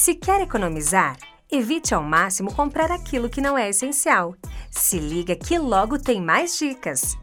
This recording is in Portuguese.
Se quer economizar, evite ao máximo comprar aquilo que não é essencial. Se liga que logo tem mais dicas!